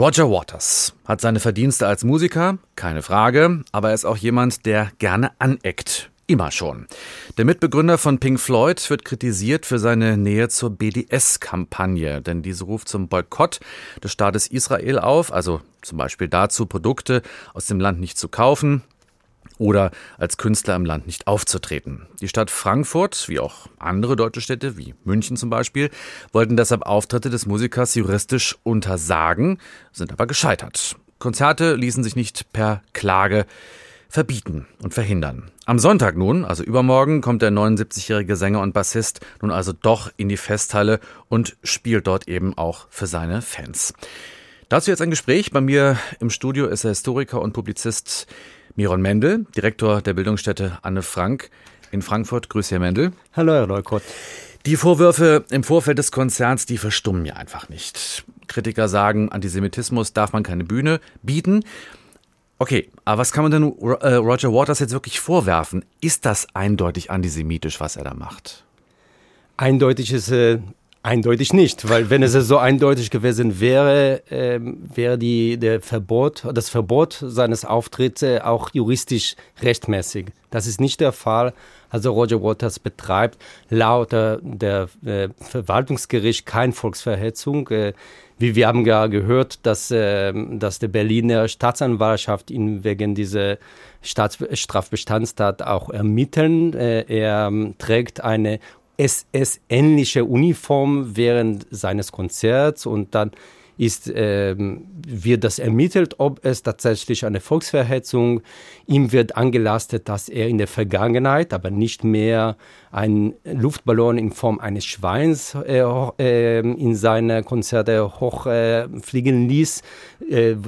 Roger Waters hat seine Verdienste als Musiker, keine Frage, aber er ist auch jemand, der gerne aneckt. Immer schon. Der Mitbegründer von Pink Floyd wird kritisiert für seine Nähe zur BDS-Kampagne, denn diese ruft zum Boykott des Staates Israel auf, also zum Beispiel dazu, Produkte aus dem Land nicht zu kaufen, oder als Künstler im Land nicht aufzutreten. Die Stadt Frankfurt, wie auch andere deutsche Städte, wie München zum Beispiel, wollten deshalb Auftritte des Musikers juristisch untersagen, sind aber gescheitert. Konzerte ließen sich nicht per Klage verbieten und verhindern. Am Sonntag nun, also übermorgen, kommt der 79-jährige Sänger und Bassist nun also doch in die Festhalle und spielt dort eben auch für seine Fans. Dazu jetzt ein Gespräch. Bei mir im Studio ist der Historiker und Publizist Miron Mendel, Direktor der Bildungsstätte Anne Frank in Frankfurt. Grüße, Herr Mendel. Hallo, Herr Leukott. Die Vorwürfe im Vorfeld des Konzerns, die verstummen ja einfach nicht. Kritiker sagen, Antisemitismus darf man keine Bühne bieten. Okay, aber was kann man denn äh, Roger Waters jetzt wirklich vorwerfen? Ist das eindeutig antisemitisch, was er da macht? Eindeutig ist äh, Eindeutig nicht, weil wenn es so eindeutig gewesen wäre, äh, wäre die, der Verbot, das Verbot seines Auftritts auch juristisch rechtmäßig. Das ist nicht der Fall. Also Roger Waters betreibt laut der, äh, Verwaltungsgericht keine Volksverhetzung. Äh, wie wir haben ja gehört, dass, äh, dass der Berliner Staatsanwaltschaft ihn wegen dieser Strafbestandstat auch ermitteln. Äh, er ähm, trägt eine SS-ähnliche Uniform während seines Konzerts und dann ist, ähm, wird das ermittelt, ob es tatsächlich eine Volksverhetzung. Ihm wird angelastet, dass er in der Vergangenheit, aber nicht mehr einen Luftballon in Form eines Schweins äh, äh, in seine Konzerte hochfliegen äh, ließ.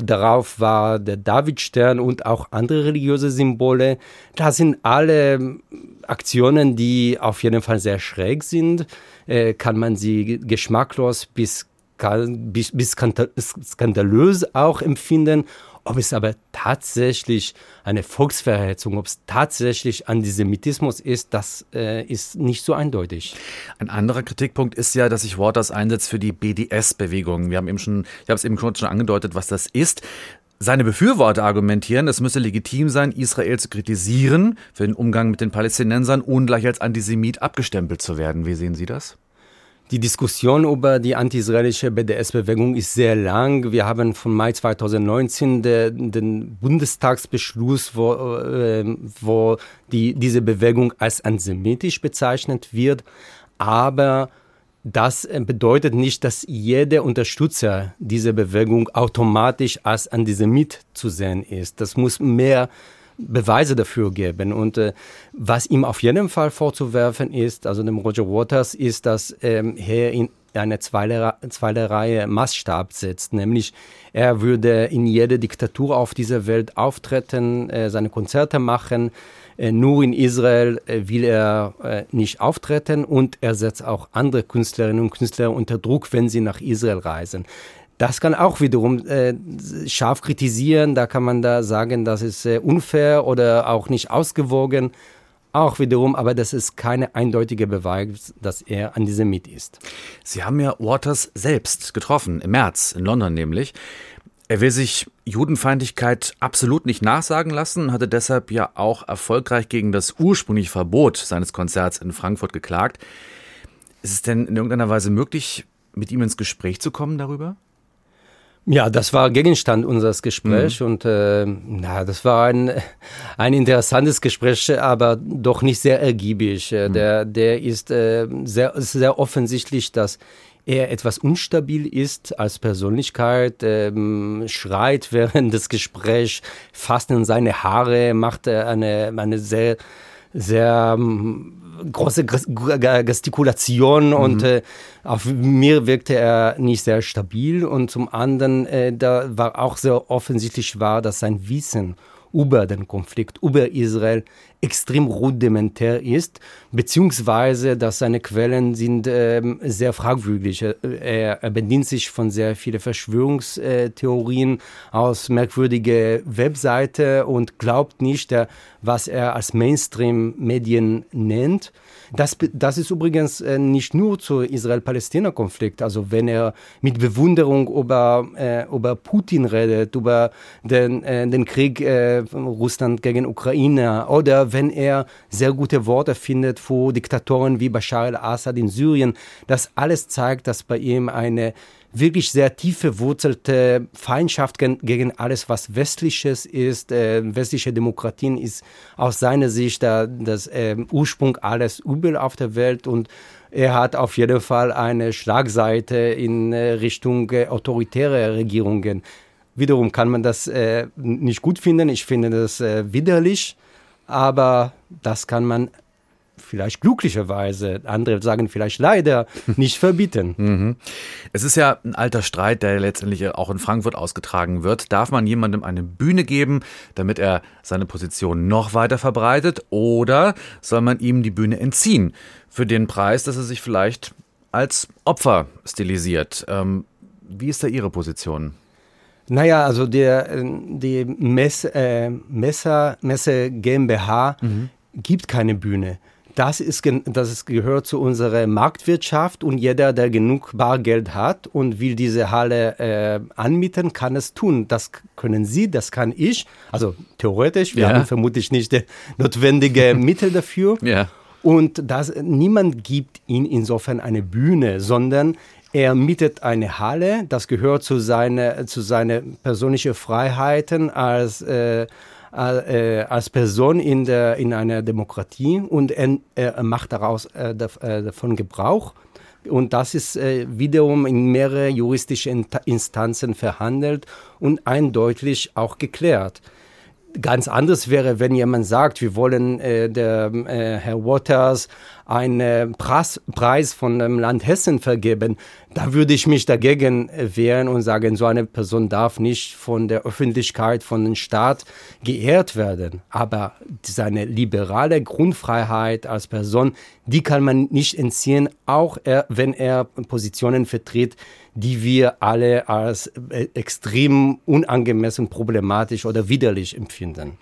darauf war der Davidstern und auch andere religiöse Symbole. Das sind alle Aktionen, die auf jeden Fall sehr schräg sind. Äh, kann man sie geschmacklos bis bis, bis skandalös auch empfinden. Ob es aber tatsächlich eine Volksverhetzung, ob es tatsächlich Antisemitismus ist, das äh, ist nicht so eindeutig. Ein anderer Kritikpunkt ist ja, dass sich Waters einsetzt für die BDS-Bewegung. Wir haben eben schon, ich habe es eben schon angedeutet, was das ist. Seine Befürworter argumentieren, es müsse legitim sein, Israel zu kritisieren, für den Umgang mit den Palästinensern, ohne gleich als Antisemit abgestempelt zu werden. Wie sehen Sie das? Die Diskussion über die anti-israelische BDS-Bewegung ist sehr lang. Wir haben von Mai 2019 de, den Bundestagsbeschluss, wo, äh, wo die, diese Bewegung als antisemitisch bezeichnet wird. Aber das bedeutet nicht, dass jeder Unterstützer dieser Bewegung automatisch als Antisemit zu sehen ist. Das muss mehr Beweise dafür geben. Und äh, was ihm auf jeden Fall vorzuwerfen ist, also dem Roger Waters, ist, dass ähm, er in eine zweite, zweite Reihe Maßstab setzt, nämlich er würde in jede Diktatur auf dieser Welt auftreten, äh, seine Konzerte machen, äh, nur in Israel äh, will er äh, nicht auftreten und er setzt auch andere Künstlerinnen und Künstler unter Druck, wenn sie nach Israel reisen. Das kann auch wiederum äh, scharf kritisieren. Da kann man da sagen, das ist äh, unfair oder auch nicht ausgewogen. Auch wiederum, aber das ist keine eindeutige Beweis, dass er Antisemit ist. Sie haben ja Waters selbst getroffen, im März, in London nämlich. Er will sich Judenfeindlichkeit absolut nicht nachsagen lassen hatte deshalb ja auch erfolgreich gegen das ursprüngliche Verbot seines Konzerts in Frankfurt geklagt. Ist es denn in irgendeiner Weise möglich, mit ihm ins Gespräch zu kommen darüber? Ja, das war Gegenstand unseres Gesprächs mhm. und äh, na, das war ein, ein interessantes Gespräch, aber doch nicht sehr ergiebig. Äh, mhm. Der, der ist äh, sehr, sehr offensichtlich, dass er etwas unstabil ist als Persönlichkeit, ähm, schreit während des Gesprächs, fasst in seine Haare, macht eine, eine sehr, sehr große Gestikulation mhm. und äh, auf mir wirkte er nicht sehr stabil und zum anderen äh, da war auch sehr offensichtlich war, dass sein Wissen über den Konflikt, über Israel extrem rudimentär ist, beziehungsweise dass seine Quellen sind ähm, sehr fragwürdig. Er, er bedient sich von sehr vielen Verschwörungstheorien aus merkwürdigen Webseite und glaubt nicht, der, was er als Mainstream-Medien nennt. Das, das ist übrigens äh, nicht nur zu Israel-Palästina-Konflikt. Also wenn er mit Bewunderung über, äh, über Putin redet, über den, äh, den Krieg äh, Russland gegen Ukraine oder wenn er sehr gute Worte findet vor Diktatoren wie Bashar al-Assad in Syrien, das alles zeigt, dass bei ihm eine wirklich sehr tief verwurzelte Feindschaft gen gegen alles, was westliches ist. Äh, westliche Demokratien ist aus seiner Sicht der, das äh, Ursprung alles Übel auf der Welt und er hat auf jeden Fall eine Schlagseite in äh, Richtung äh, autoritäre Regierungen. Wiederum kann man das äh, nicht gut finden. Ich finde das äh, widerlich, aber das kann man vielleicht glücklicherweise, andere sagen vielleicht leider, nicht verbieten. Mhm. Es ist ja ein alter Streit, der letztendlich auch in Frankfurt ausgetragen wird. Darf man jemandem eine Bühne geben, damit er seine Position noch weiter verbreitet, oder soll man ihm die Bühne entziehen für den Preis, dass er sich vielleicht als Opfer stilisiert? Ähm, wie ist da Ihre Position? Naja, also der, die Mess, äh, Messer, Messe GmbH mhm. gibt keine Bühne. Das, ist, das ist, gehört zu unserer Marktwirtschaft und jeder, der genug Bargeld hat und will diese Halle äh, anmieten, kann es tun. Das können Sie, das kann ich. Also theoretisch, wir ja. haben vermutlich nicht die notwendige Mittel dafür. Ja. Und das, niemand gibt ihnen insofern eine Bühne, sondern er mietet eine Halle. Das gehört zu seinen zu seine persönlichen Freiheiten als äh, äh, als Person in, der, in einer Demokratie und er, macht daraus äh, äh, davon Gebrauch. Und das ist äh, wiederum in mehrere juristische Instanzen verhandelt und eindeutig auch geklärt. Ganz anders wäre, wenn jemand sagt, wir wollen äh, der äh, Herr Waters einen Preis, Preis von dem Land Hessen vergeben, da würde ich mich dagegen wehren und sagen, so eine Person darf nicht von der Öffentlichkeit, von dem Staat geehrt werden. Aber seine liberale Grundfreiheit als Person, die kann man nicht entziehen, auch er, wenn er Positionen vertritt, die wir alle als äh, extrem unangemessen, problematisch oder widerlich empfinden.